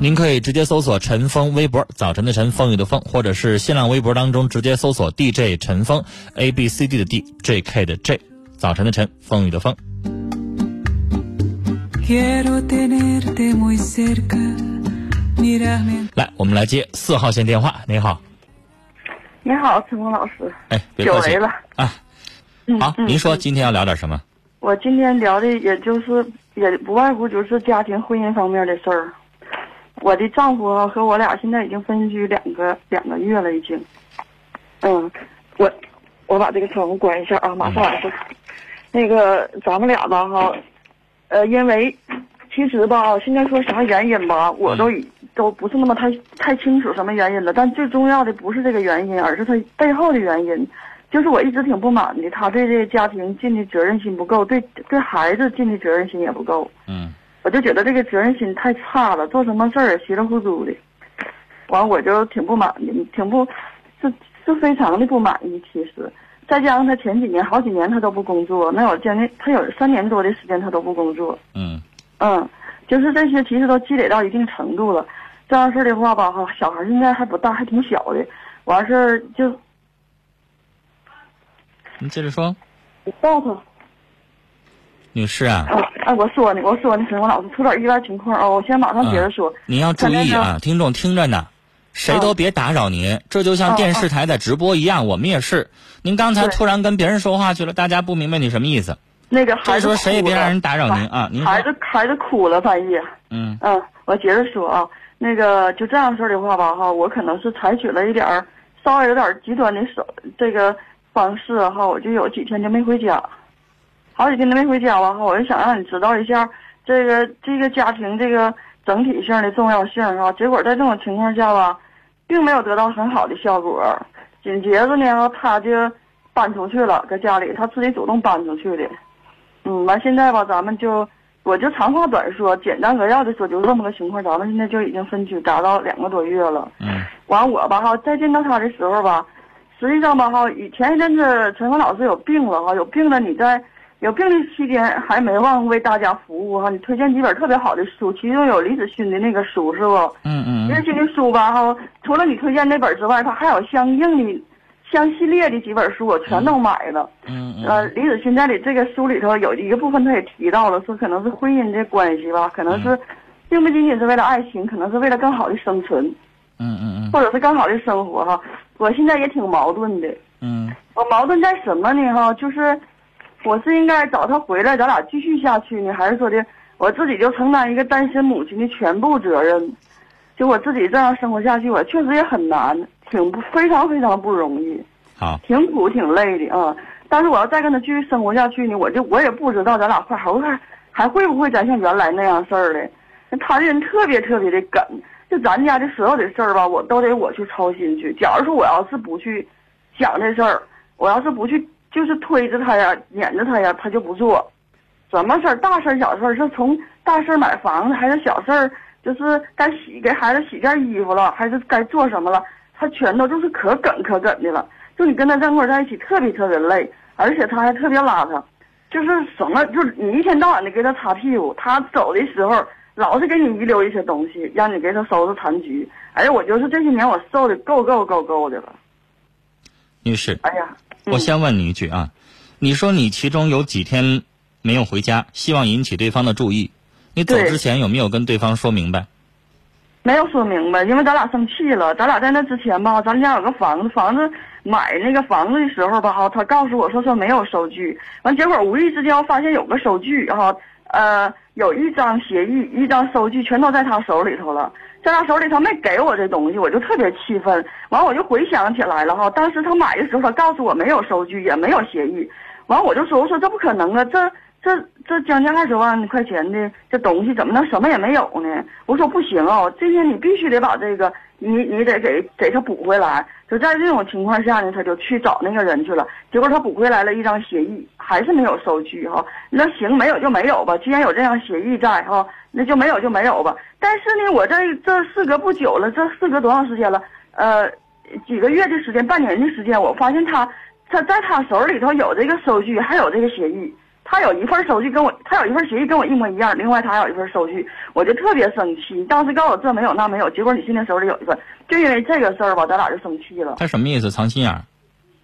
您可以直接搜索陈峰微博，早晨的晨，风雨的风，或者是新浪微博当中直接搜索 DJ 陈峰，A B C D 的 D，J K 的 J，早晨的晨，风雨的风。来，我们来接四号线电话。你好，你好，陈峰老师。哎，别客气久违了。啊。好，您说今天要聊点什么？我今天聊的也就是也不外乎就是家庭婚姻方面的事儿。我的丈夫啊和我俩现在已经分居两个两个月了，已经。嗯，我我把这个窗户关一下啊，马上就。那个咱们俩吧哈，呃，因为其实吧，现在说啥原因吧，我都已都不是那么太太清楚什么原因了。但最重要的不是这个原因，而是他背后的原因。就是我一直挺不满的，他对这个家庭尽的责任心不够，对对孩子尽的责任心也不够。嗯。我就觉得这个责任心太差了，做什么事儿稀里糊涂的。完，我就挺不满的，挺不，是是非常的不满意。其实，再加上他前几年好几年他都不工作，那有将近他有三年多的时间他都不工作。嗯。嗯，就是这些其实都积累到一定程度了。这样事儿的话吧，哈，小孩现在还不大，还挺小的。完事儿就。你接着说。我告诉他。女士啊。哎，我说呢，我说呢，陈峰老是出点意外情况啊，我先马上接着说。您要注意啊，听众听着呢，谁都别打扰您，这就像电视台在直播一样，我们也是。您刚才突然跟别人说话去了，大家不明白你什么意思。那个孩子说谁也别让人打扰您啊，您孩子孩子哭了，半夜。嗯嗯，我接着说啊，那个就这样事儿的话吧，哈，我可能是采取了一点儿稍微有点极端的手这个方式哈，我就有几天就没回家。好几天都没回家了哈，我就想让你知道一下这个这个家庭这个整体性的重要性哈。结果在这种情况下吧，并没有得到很好的效果。紧接着呢，他就搬出去了，搁家里他自己主动搬出去的。嗯，完现在吧，咱们就我就长话短说，简单扼要的说，就这么个情况。咱们现在就已经分居达到两个多月了。嗯。完我吧哈，再见到他的时候吧，实际上吧哈，以前一阵子陈峰老师有病了哈，有病了你在。有病的期间还没忘为大家服务哈，你推荐几本特别好的书，其中有李子勋的那个书是不？嗯嗯。李子勋的书吧哈，除了你推荐那本之外，他还有相应的、相系列的几本书，我全都买了。嗯嗯。呃，李子勋在里这个书里头有一个部分，他也提到了，说可能是婚姻的关系吧，可能是，并不仅仅是为了爱情，可能是为了更好的生存。嗯嗯嗯。或者是更好的生活哈，我现在也挺矛盾的。嗯。我矛盾在什么呢哈？就是。我是应该找他回来，咱俩继续下去呢，还是说的我自己就承担一个单身母亲的全部责任？就我自己这样生活下去，我确实也很难，挺不非常非常不容易。好，挺苦挺累的啊。但是我要再跟他继续生活下去呢，我就我也不知道咱俩会还会还会不会再像原来那样事儿的。他这人特别特别的梗，就咱家的所有的事儿吧，我都得我去操心去。假如说我要是不去想这事儿，我要是不去就是推着他呀、撵着他呀，他就不做。什么事儿，大事儿、小事儿，是从大事儿买房子，还是小事儿，就是该洗给孩子洗件衣服了，还是该做什么了，他全都就是可梗可梗的了。就你跟他在一在一起，特别特别累，而且他还特别邋遢，就是什么，就是你一天到晚的给他擦屁股，他走的时候老是给你遗留一些东西，让你给他收拾残局。哎呀，我就是这些年我受的够够够够的了。女士，哎呀，嗯我先问你一句啊，你说你其中有几天没有回家，希望引起对方的注意，你走之前有没有跟对方说明白？没有说明白，因为咱俩生气了。咱俩在那之前吧，咱家有个房子，房子买那个房子的时候吧，哈，他告诉我说说没有收据，完结果无意之间我发现有个收据，哈，呃，有一张协议，一张收据，全都在他手里头了。在他手里头没给我这东西，我就特别气愤。完我就回想起来了哈，当时他买的时候，他告诉我没有收据，也没有协议。完我就说，我说这不可能啊，这这这将近二十万块钱的这东西怎么能什么也没有呢？我说不行啊，这些你必须得把这个你你得给给他补回来。就在这种情况下呢，他就去找那个人去了。结果他补回来了一张协议，还是没有收据哈。那行，没有就没有吧，既然有这样协议在哈，那就没有就没有吧。但是呢，我这这事隔不久了，这事隔多长时间了？呃，几个月的时间，半年的时间，我发现他他在他手里头有这个收据，还有这个协议。他有一份收据跟我，他有一份协议跟我一模一样，另外他还有一份收据，我就特别生气。当时告诉我这没有那没有，结果你现在手里有一份，就因为这个事儿吧，咱俩就生气了。他什么意思？藏心眼儿？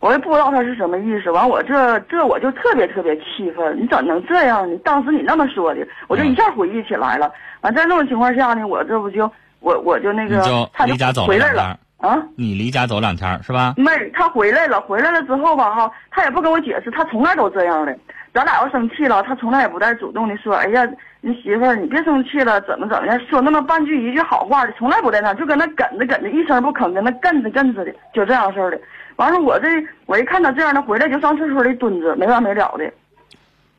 我也不知道他是什么意思，完我这这我就特别特别气愤，你怎能这样呢？当时你那么说的，我就一下回忆起来了。完在那种情况下呢，我这不就我我就那个他离家走了回来了啊。你离家走两天是吧？没，他回来了，回来了之后吧，哈，他也不跟我解释，他从来都这样的。咱俩要生气了，他从来也不带主动的说，哎呀，你媳妇儿你别生气了，怎么怎么样，说那么半句一句好话的，从来不带那，就跟那梗着梗着，一声不吭，跟那跟着跟着的，就这样式的。完了，我这我一看他这样的，回来就上厕所里蹲着，没完没了的，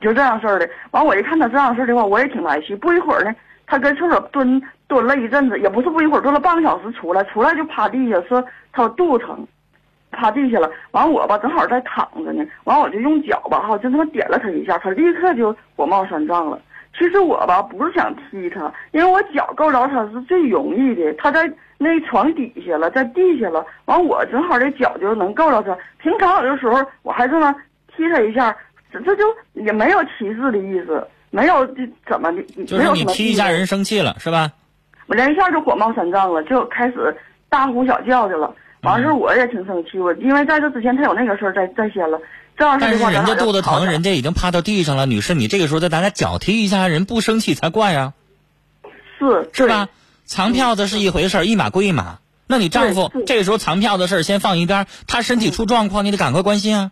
就这样式的。完，我一看他这样式的话，我也挺来气。不一会儿呢，他跟厕所蹲蹲了一阵子，也不是不一会儿，蹲了半个小时出来，出来就趴地下说他肚子疼。趴地下了，完我吧正好在躺着呢，完我就用脚吧哈，就这么点了他一下，他立刻就火冒三丈了。其实我吧不是想踢他，因为我脚够着他是最容易的，他在那床底下了，在地下了，完我正好这脚就能够着他。平常有的时候我还这么踢他一下，这这就也没有歧视的意思，没有这怎么的，就是你踢一下人生气了是吧？我这一下就火冒三丈了，就开始大呼小叫去了。完事儿我也挺生气，我因为在这之前他有那个事儿在在先了，这样式但是的话，人家肚子疼，人家家已经趴到地上了，女士，你这个时候再拿家脚踢一下，人不生气才怪啊，是是吧？藏票子是一回事儿，一码归一码。那你丈夫这个时候藏票的事儿先放一边，他身体出状况，你得赶快关心啊。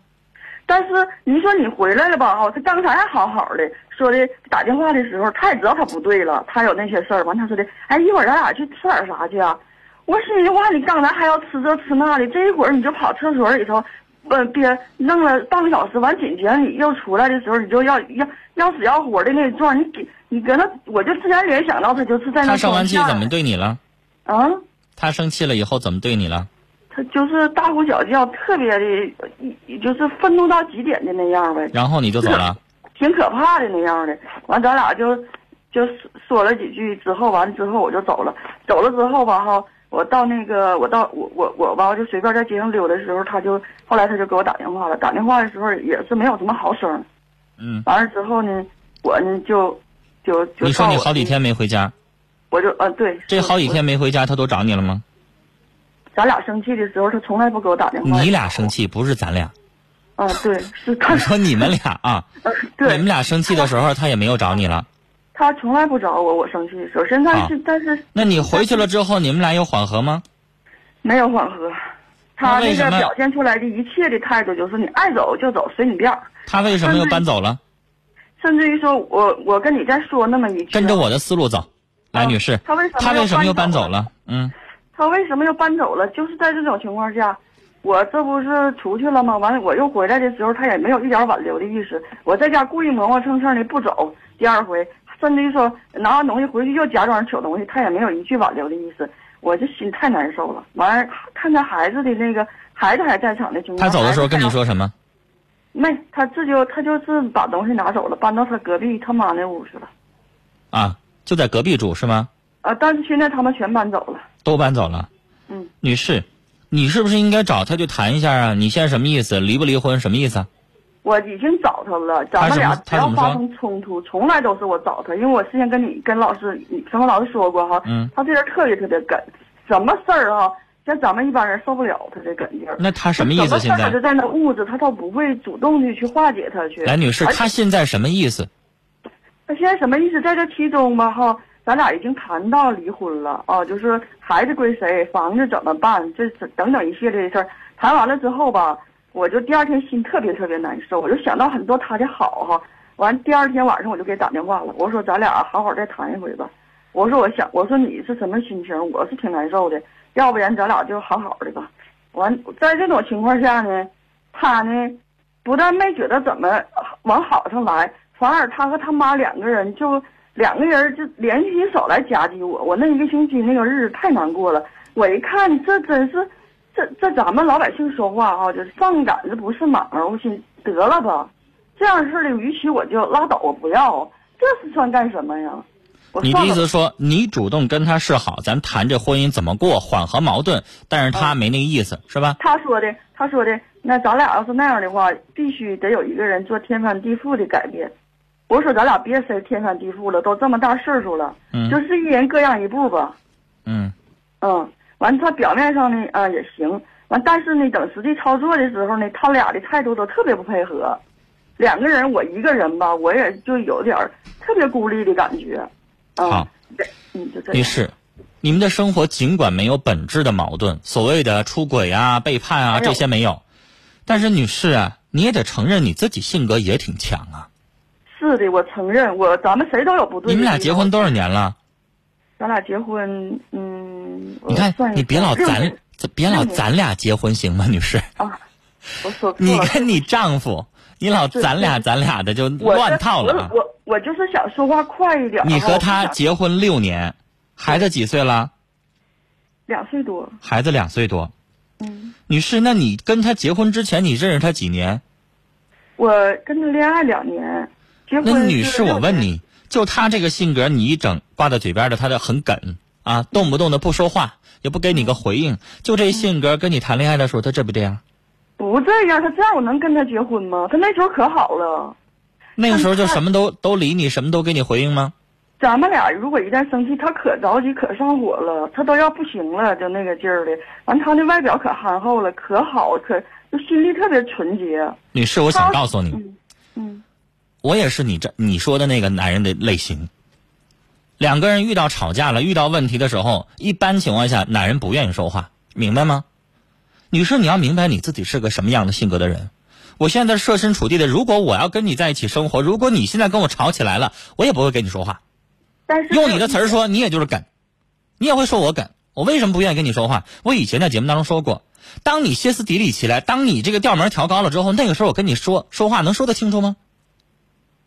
但是你说你回来了吧？哈，他刚才还好好的，说的打电话的时候，他也知道他不对了，他有那些事儿。完，他说的，哎，一会儿咱俩去吃点啥去啊？我心里话，你刚才还要吃这吃那的，这一会儿你就跑厕所里头，呃，别弄了半个小时，完紧接着你又出来的时候，你就要要要死要活的那状，你给你搁那，我就自然联想到他就是在那他生完气怎么对你了？啊？他生气了以后怎么对你了？他就是大呼小叫，特别的，一就是愤怒到极点的那样呗。然后你就走了。挺可怕的那样的。完，咱俩就就说了几句之后，完之后我就走了。走了之后吧，哈，我到那个我到我我我吧，我就随便在街上溜的时候，他就后来他就给我打电话了。打电话的时候也是没有什么好声。嗯，完了之后呢，我呢就就就你说你好几天没回家，我就呃对，这好几天没回家，他都找你了吗？咱俩生气的时候，他从来不给我打电话。你俩生气不是咱俩。嗯，对，是他你说你们俩啊，对你们，俩生气的时候，他也没有找你了。他从来不找我，我生气的时候。现在啊是，但是那你回去了之后，你们俩有缓和吗？没有缓和。他那个表现出来的一切的态度就是你爱走就走，随你便儿。他为什么又搬走了？甚至于说我我跟你再说那么一句，跟着我的思路走。来，啊女士，他为什么他为什么又搬走了？了？嗯，他为什么又搬走了？就是在这种情况下，我这不是出去了吗？完了我又回来的时候，他也没有一点挽留的意思。我在家故意磨磨蹭蹭的不走，第二回甚至于说拿完东西回去又假装取东西，他也没有一句挽留的意思。我这心太难受了。完了，看他孩子的那个孩子还在场的情况，他走的时候跟你说什么？没，他这就他就是把东西拿走了，搬到他隔壁他妈那屋去了。啊，就在隔壁住是吗？啊，但是现在他们全搬走了。都搬走了。嗯，女士，你是不是应该找他去谈一下啊？你现在什么意思？离不离婚？什么意思啊？我已经找他了，咱们俩只要发生冲突，从来都是我找他，因为我之前跟你跟老师、你生活老师说过哈，嗯他这人特别特别梗，什么事儿哈，像咱们一般人受不了他这梗劲儿。那他什么意思？什现在他就在那物质，他倒不会主动的去化解他去。来，女士，他现在什么意思？他现在什么意思？在这其中吧，哈，咱俩已经谈到离婚了啊，就是孩子归谁，房子怎么办，这这等等一系列的事儿。谈完了之后吧，我就第二天心特别特别难受，我就想到很多他的好哈。完第二天晚上我就给打电话了，我说咱俩好好再谈一回吧。我说我想，我说你是什么心情？我是挺难受的，要不然咱俩就好好的吧。完，在这种情况下呢，他呢不但没觉得怎么往好上来，反而他和他妈两个人就两个人就联起手来夹击我。我那一个星期那个日子太难过了。我一看，这真是，这这咱们老百姓说话啊，就是上赶子不是马儿。我心得了吧，这样式的，与其我就拉倒，我不要，这是算干什么呀？你的意思说，你主动跟他示好，咱谈这婚姻怎么过，缓和矛盾，但是他没那个意思，是吧？他说的，他说的，那咱俩要是那样的话，必须得有一个人做天翻地覆的改变。我说咱俩别谁天翻地覆了，都这么大岁数了，嗯就是一人各让一步吧。嗯，嗯，完他表面上呢，啊也行，完但是呢，等实际操作的时候呢，他俩的态度都特别不配合。两个人，我一个人吧，我也就有点特别孤立的感觉。嗯、好，对，嗯，就这样。女士，你们的生活尽管没有本质的矛盾，所谓的出轨啊、背叛啊这些没有，但是女士啊，你也得承认你自己性格也挺强啊。是的，我承认，我咱们谁都有不对。你们俩结婚多少？年了？咱俩结婚，嗯，你看算，你别老咱别老咱俩结婚行吗，女士？啊，我说你。跟你丈夫，你老咱俩咱俩的就乱套了啊！我我我就是想说话快一点。你和他结婚六年，孩子几岁了？两岁多，孩子两岁多。嗯，女士，那你跟他结婚之前，你认识他几年？我跟他恋爱两年，结婚那女士，我问你，就他这个性格，你一整挂在嘴边的，他就很梗啊，动不动的不说话，也不给你个回应，就这性格，跟你谈恋爱的时候，他这不这样？不这样，他这样我能跟他结婚吗？他那时候可好了，那个时候就什么都都理你，什么都给你回应吗？咱们俩如果一旦生气，他可着急可上火了，他都要不行了，就那个劲儿的。完，他那外表可憨厚了，可好，可就心里特别纯洁。女士，我想告诉你，嗯嗯我也是你这你说的那个男人的类型。两个人遇到吵架了，遇到问题的时候，一般情况下，男人不愿意说话，明白吗？女士，你要明白你自己是个什么样的性格的人。我现在设身处地的，如果我要跟你在一起生活，如果你现在跟我吵起来了，我也不会跟你说话。但是用你的词儿说，你也就是梗，你也会说我梗。我为什么不愿意跟你说话？我以前在节目当中说过，当你歇斯底里起来，当你这个调门调高了之后，那个时候我跟你说说话能说得清楚吗？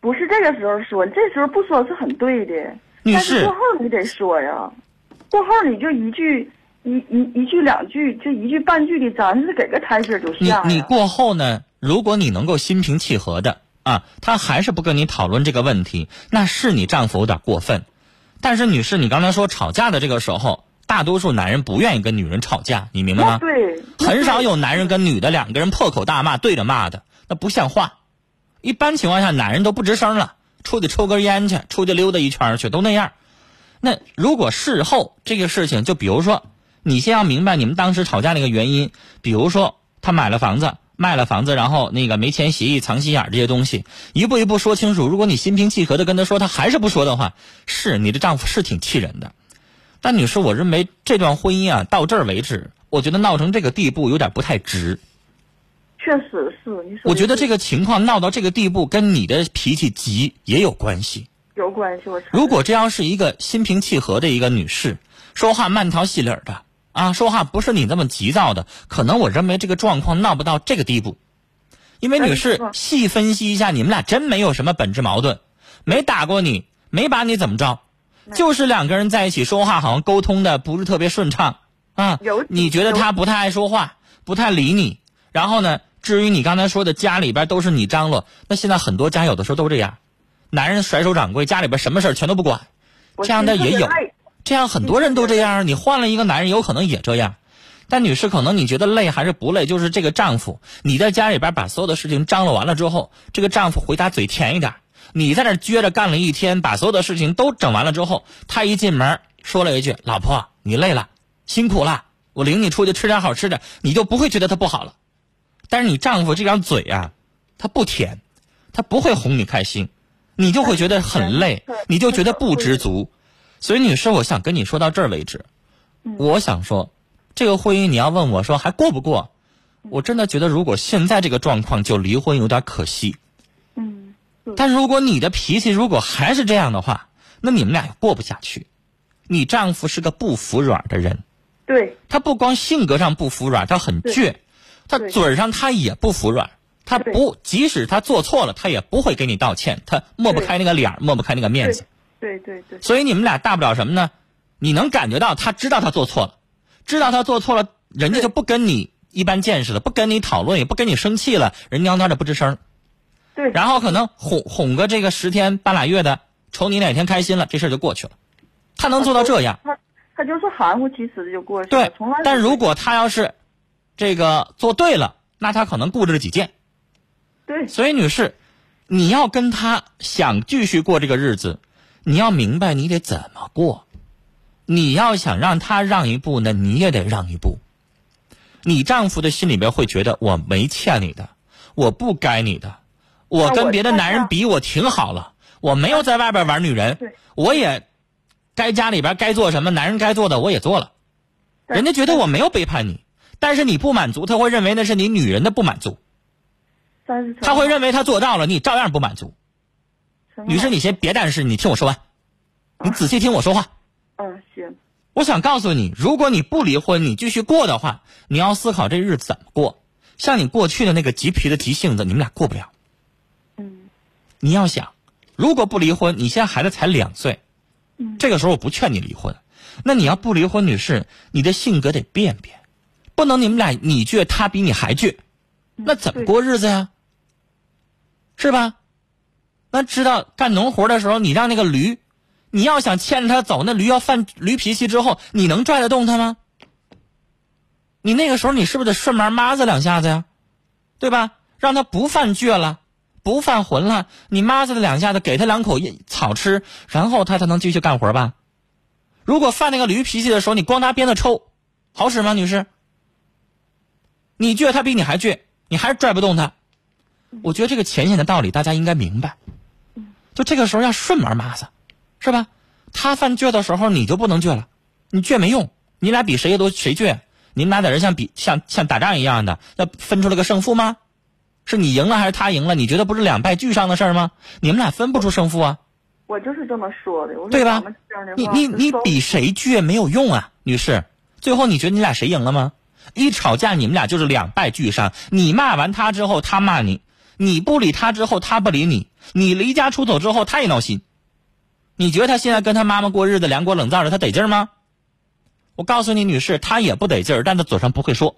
不是这个时候说，这时候不说是很对的。女士但是过后你得说呀，过后你就一句一一一句两句，就一句半句的，咱是给个台阶就你下你。你过后呢？如果你能够心平气和的啊，他还是不跟你讨论这个问题，那是你丈夫有点过分。但是女士，你刚才说吵架的这个时候，大多数男人不愿意跟女人吵架，你明白吗？对，很少有男人跟女的两个人破口大骂，对着骂的，那不像话。一般情况下，男人都不吱声了，出去抽根烟去，出去溜达一圈去，都那样。那如果事后这个事情，就比如说，你先要明白你们当时吵架那个原因，比如说他买了房子，卖了房子，然后那个没签协议、藏心眼这些东西，一步一步说清楚。如果你心平气和的跟他说，他还是不说的话，是你的丈夫是挺气人的。但女士，我认为这段婚姻啊，到这儿为止，我觉得闹成这个地步有点不太值。确实是你说我觉得这个情况闹到这个地步，跟你的脾气急也有关系。有关系。我如果这要是一个心平气和的一个女士，说话慢条细理儿的，啊，说话不是你那么急躁的，可能我认为这个状况闹不到这个地步。因为女士细分析一下，你们俩真没有什么本质矛盾，没打过你，没把你怎么着，就是两个人在一起说话好像沟通的不是特别顺畅啊。你觉得他不太爱说话，不太理你，然后呢，至于你刚才说的家里边都是你张罗，那现在很多家有的时候都这样，男人甩手掌柜，家里边什么事全都不管，这样的也有。这样很多人都这样，你换了一个男人，有可能也这样。但女士，可能你觉得累还是不累？就是这个丈夫，你在家里边把所有的事情张罗完了之后，这个丈夫回答嘴甜一点。你在那撅着干了一天，把所有的事情都整完了之后，他一进门说了一句：“老婆，你累了，辛苦了，我领你出去吃点好吃的。”你就不会觉得他不好了。但是你丈夫这张嘴啊，他不甜，他不会哄你开心，你就会觉得很累，你就觉得不知足。所以，女士，我想跟你说到这儿为止。我想说，这个婚姻你要问我说还过不过？我真的觉得，如果现在这个状况就离婚有点可惜。嗯。但如果你的脾气如果还是这样的话，那你们俩也过不下去。你丈夫是个不服软的人。对。他不光性格上不服软，他很倔，他嘴上他也不服软。他不，即使他做错了，他也不会给你道歉，他抹不开那个脸，抹不开那个面子。对对对，所以你们俩大不了什么呢？你能感觉到他知道他做错了，知道他做错了，人家就不跟你一般见识了，不跟你讨论，也不跟你生气了，人蔫蔫的不吱声。对。然后可能哄哄个这个十天半拉月的，瞅你哪天开心了，这事就过去了。他能做到这样？他他就是含糊其辞的就过去了。对。但如果他要是这个做对了，那他可能固执己见。对。所以女士，你要跟他想继续过这个日子。你要明白，你得怎么过。你要想让他让一步呢，你也得让一步。你丈夫的心里边会觉得我没欠你的，我不该你的，我跟别的男人比我挺好了，我没有在外边玩女人，我也该家里边该做什么男人该做的我也做了，人家觉得我没有背叛你，但是你不满足，他会认为那是你女人的不满足，他会认为他做到了，你照样不满足。女士，你先别但是，你听我说完，你仔细听我说话。嗯，行。我想告诉你，如果你不离婚，你继续过的话，你要思考这日子怎么过。像你过去的那个急脾的急性子，你们俩过不了。嗯。你要想，如果不离婚，你现在孩子才两岁，嗯，这个时候我不劝你离婚。那你要不离婚，女士，你的性格得变变，不能你们俩你倔，他比你还倔，那怎么过日子呀？是吧？那知道干农活的时候，你让那个驴，你要想牵着它走，那驴要犯驴脾气之后，你能拽得动它吗？你那个时候，你是不是得顺门抹子两下子呀？对吧？让它不犯倔了，不犯浑了，你抹子两下子，给它两口草吃，然后它才能继续干活吧？如果犯那个驴脾气的时候，你光拿鞭子抽，好使吗，女士？你倔，他比你还倔，你还是拽不动他。我觉得这个浅显的道理，大家应该明白。就这个时候要顺门抹子，是吧？他犯倔的时候，你就不能倔了，你倔没用。你俩比谁都谁倔，你们俩在这像比像像打仗一样的，要分出了个胜负吗？是你赢了还是他赢了？你觉得不是两败俱伤的事儿吗？你们俩分不出胜负啊！我就是这么说的，对吧？你你你比谁倔没有用啊，女士。最后你觉得你俩谁赢了吗？一吵架你们俩就是两败俱伤。你骂完他之后，他骂你。你不理他之后，他不理你；你离家出走之后，他也闹心。你觉得他现在跟他妈妈过日子，凉锅冷灶的，他得劲吗？我告诉你，女士，他也不得劲儿，但他嘴上不会说，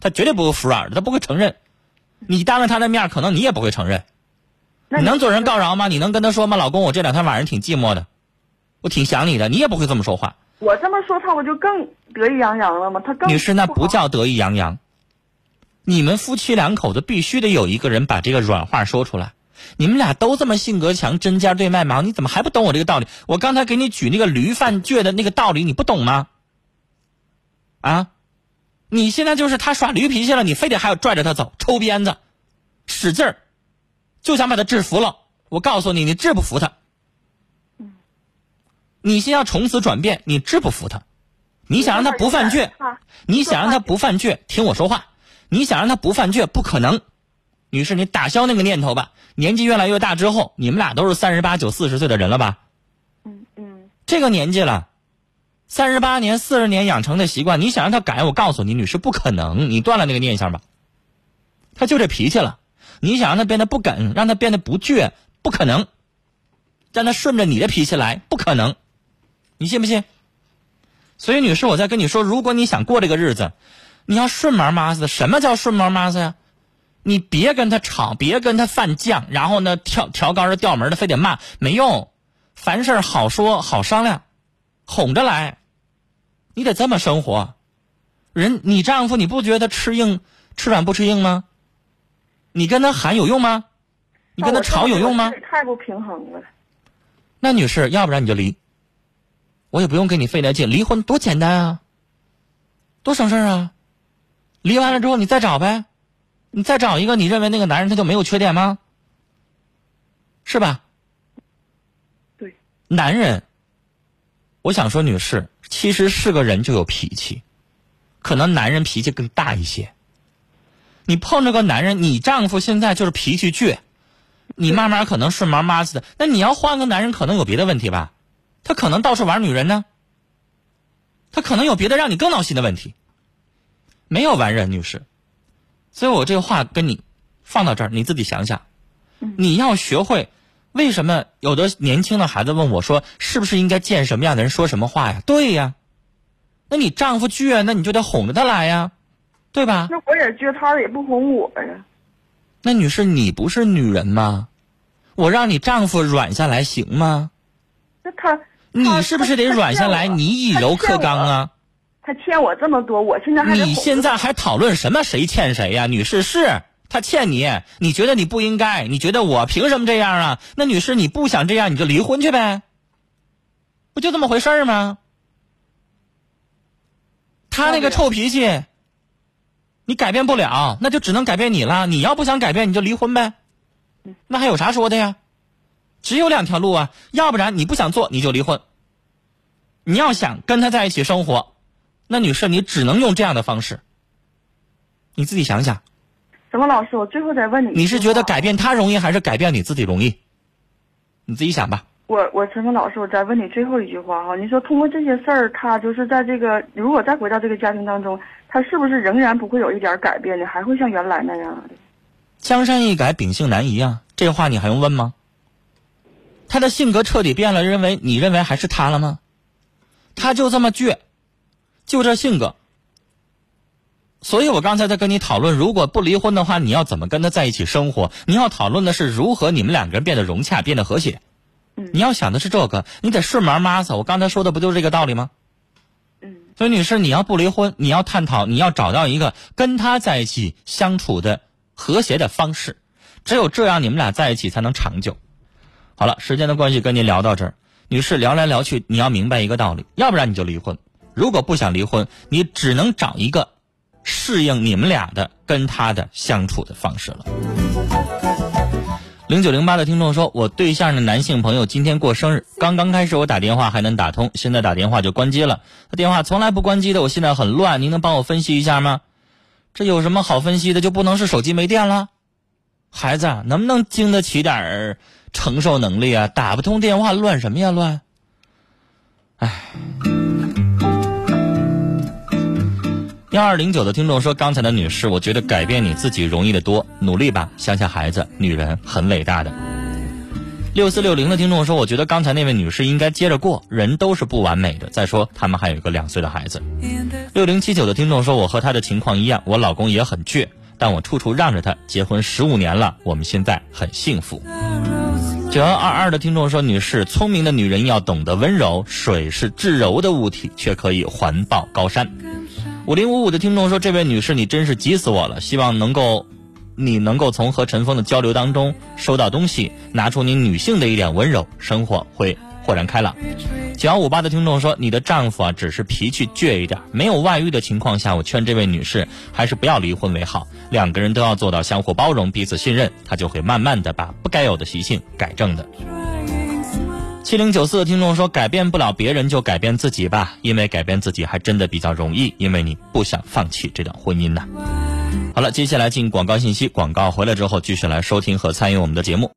他绝对不会服软的，他不会承认。你当着他的面，可能你也不会承认。你能嘴上告饶吗？你能跟他说吗？老公，我这两天晚上挺寂寞的，我挺想你的。你也不会这么说话。我这么说，他不就更得意洋洋了吗？他更女士，那不叫得意洋洋。你们夫妻两口子必须得有一个人把这个软话说出来。你们俩都这么性格强，针尖对麦芒，你怎么还不懂我这个道理？我刚才给你举那个驴犯倔的那个道理，你不懂吗？啊，你现在就是他耍驴脾气了，你非得还要拽着他走，抽鞭子，使劲儿，就想把他制服了。我告诉你，你治不服他。你先要从此转变，你治不服他。你想让他不犯倔，你想让他不犯倔，听我说话。你想让他不犯倔，不可能，女士，你打消那个念头吧。年纪越来越大之后，你们俩都是三十八九、四十岁的人了吧？嗯嗯。这个年纪了，三十八年、四十年养成的习惯，你想让他改，我告诉你，女士不可能，你断了那个念想吧。他就这脾气了，你想让他变得不梗，让他变得不倔，不可能。让他顺着你的脾气来，不可能，你信不信？所以，女士，我在跟你说，如果你想过这个日子，你要顺毛妈子。什么叫顺毛妈子呀？你别跟他吵，别跟他犯犟，然后呢，调调高着调门的，非得骂，没用。凡事好说好商量，哄着来。你得这么生活。人，你丈夫你不觉得吃硬吃软不吃硬吗？你跟他喊有用吗？你跟他吵有用吗？太不平衡了。那女士，要不然你就离。我也不用跟你费那劲，离婚多简单啊，多省事啊。离完了之后你再找呗，你再找一个你认为那个男人他就没有缺点吗？是吧？对。男人，我想说，女士其实是个人就有脾气，可能男人脾气更大一些。你碰着个男人，你丈夫现在就是脾气倔。你慢慢可能顺毛妈子的，那你要换个男人，可能有别的问题吧？他可能到处玩女人呢，他可能有别的让你更闹心的问题。没有完人，女士。所以我这个话跟你放到这儿，你自己想想。你要学会，为什么有的年轻的孩子问我说，是不是应该见什么样的人说什么话呀？对呀。那你丈夫倔，那你就得哄着他来呀，对吧？那我也倔，他也不哄我呀。那女士，你不是女人吗？我让你丈夫软下来行吗？那他，你是不是得软下来？你以柔克刚啊！他欠我这么多，我现在还你现在还讨论什么谁欠谁呀？女士，是他欠你，你觉得你不应该？你觉得我凭什么这样啊？那女士，你不想这样，你就离婚去呗，不就这么回事吗？他那个臭脾气。你改变不了，那就只能改变你了。你要不想改变，你就离婚呗。那还有啥说的呀？只有两条路啊，要不然你不想做，你就离婚。你要想跟他在一起生活，那女士你只能用这样的方式。你自己想想。什么老师？我最后再问你。你是觉得改变他容易，还是改变你自己容易？你自己想吧。我我陈峰老师，我再问你最后一句话哈。你说通过这些事儿，他就是在这个如果再回到这个家庭当中。他是不是仍然不会有一点改变呢？还会像原来那样的？江山易改，秉性难移啊！这话你还用问吗？他的性格彻底变了，认为你认为还是他了吗？他就这么倔，就这性格。所以我刚才在跟你讨论，如果不离婚的话，你要怎么跟他在一起生活？你要讨论的是如何你们两个人变得融洽，变得和谐。你要想的是这个，你得顺毛抹子。我刚才说的不就是这个道理吗？所以，女士，你要不离婚，你要探讨，你要找到一个跟他在一起相处的和谐的方式，只有这样，你们俩在一起才能长久。好了，时间的关系，跟您聊到这儿。女士，聊来聊去，你要明白一个道理，要不然你就离婚。如果不想离婚，你只能找一个适应你们俩的跟他的相处的方式了。零九零八的听众说：“我对象的男性朋友今天过生日，刚刚开始我打电话还能打通，现在打电话就关机了。他电话从来不关机的，我现在很乱，您能帮我分析一下吗？这有什么好分析的？就不能是手机没电了？孩子能不能经得起点儿承受能力啊？打不通电话乱什么呀乱？哎。”幺二零九的听众说：“刚才的女士，我觉得改变你自己容易的多，努力吧，乡下孩子，女人很伟大的。”六四六零的听众说：“我觉得刚才那位女士应该接着过，人都是不完美的。再说他们还有一个两岁的孩子。”六零七九的听众说：“我和他的情况一样，我老公也很倔，但我处处让着他。结婚十五年了，我们现在很幸福。”九幺二二的听众说：“女士，聪明的女人要懂得温柔，水是至柔的物体，却可以环抱高山。”五零五五的听众说：“这位女士，你真是急死我了！希望能够，你能够从和陈峰的交流当中收到东西，拿出你女性的一点温柔，生活会豁然开朗。”九幺五八的听众说：“你的丈夫啊，只是脾气倔一点，没有外遇的情况下，我劝这位女士还是不要离婚为好。两个人都要做到相互包容、彼此信任，他就会慢慢的把不该有的习性改正的。”七零九四的听众说：“改变不了别人，就改变自己吧，因为改变自己还真的比较容易，因为你不想放弃这段婚姻呐。”好了，接下来进广告信息，广告回来之后继续来收听和参与我们的节目。